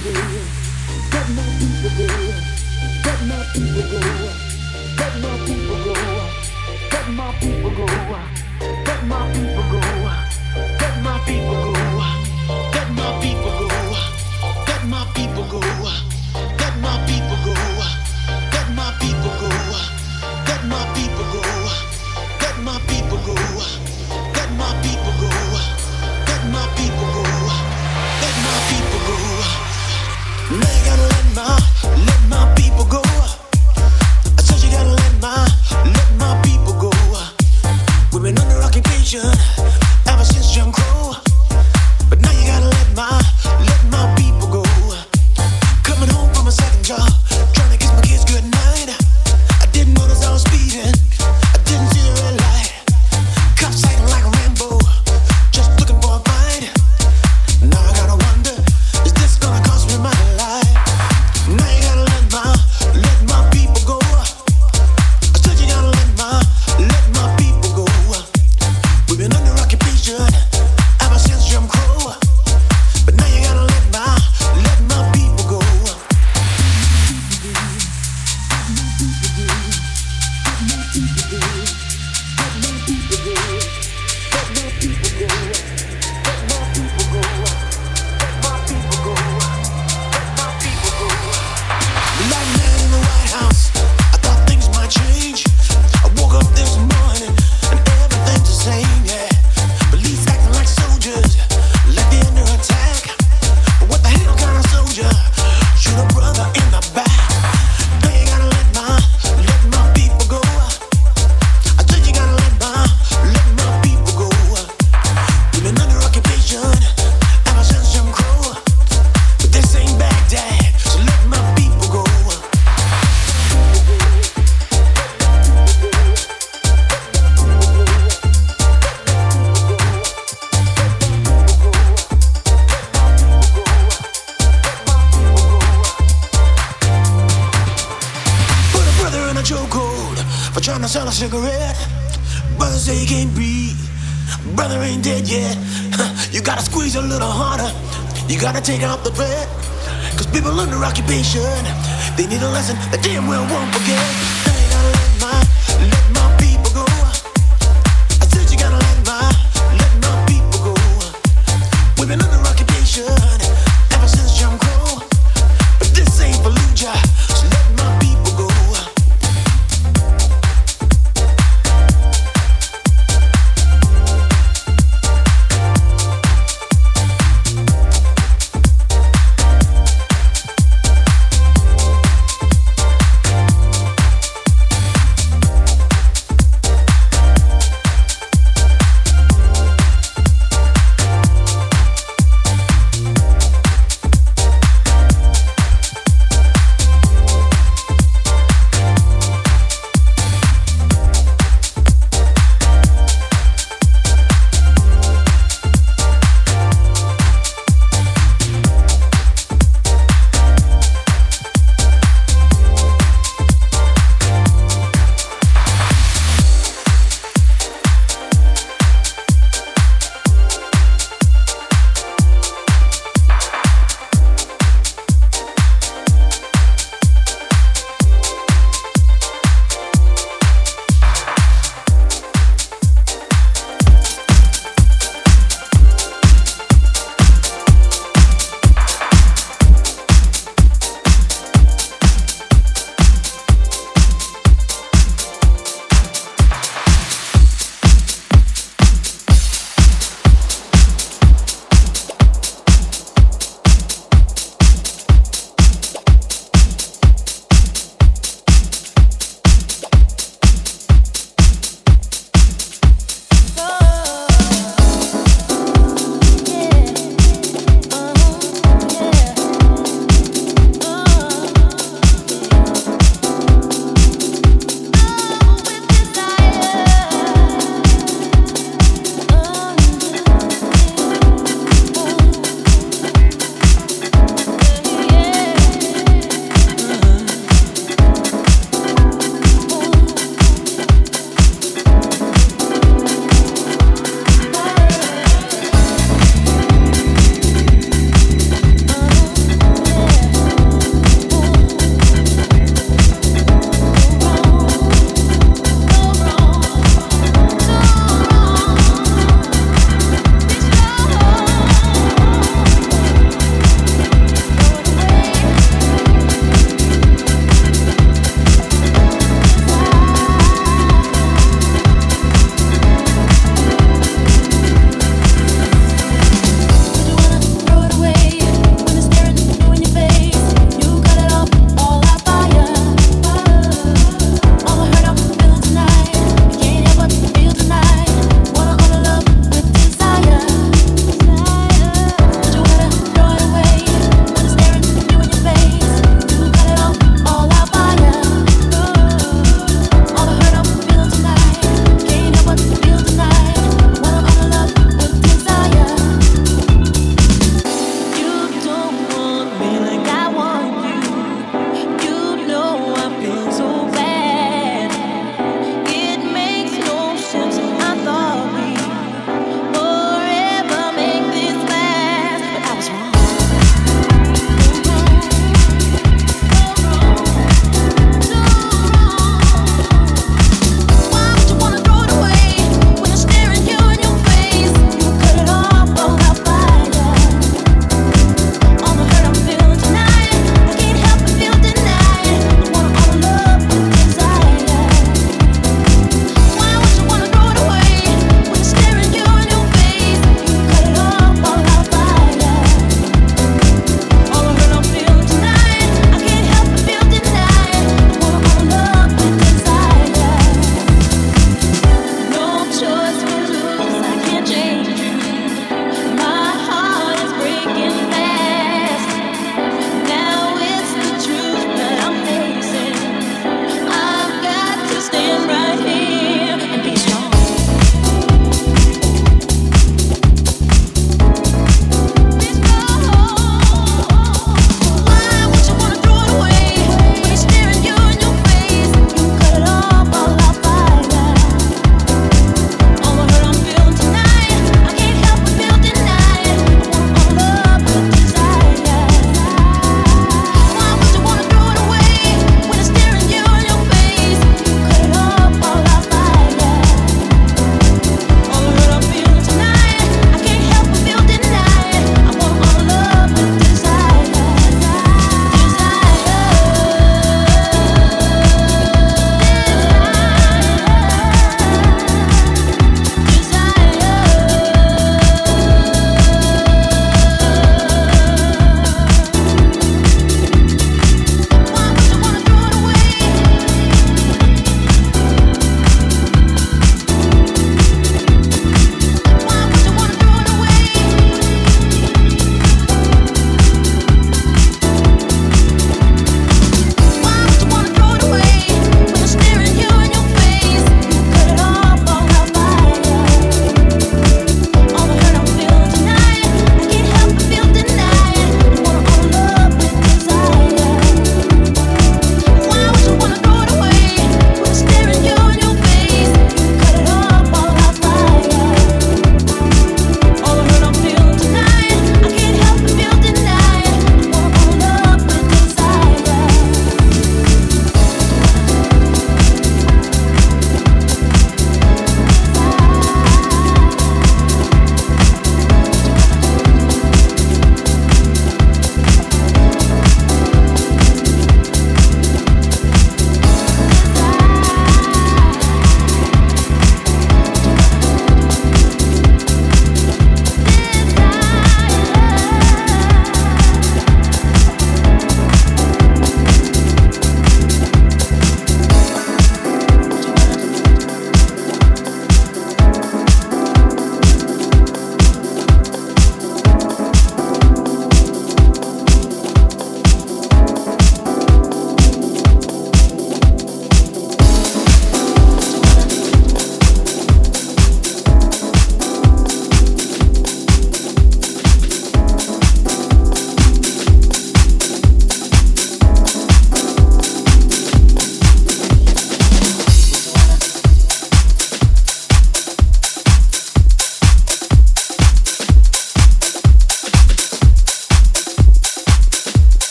Let my people go. Let my people go. Let my people go. Let my people go. Let my people go. Let my people go. Take out the threat. Cause people under occupation, they need a lesson that damn well won't forget.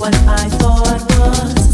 what I thought was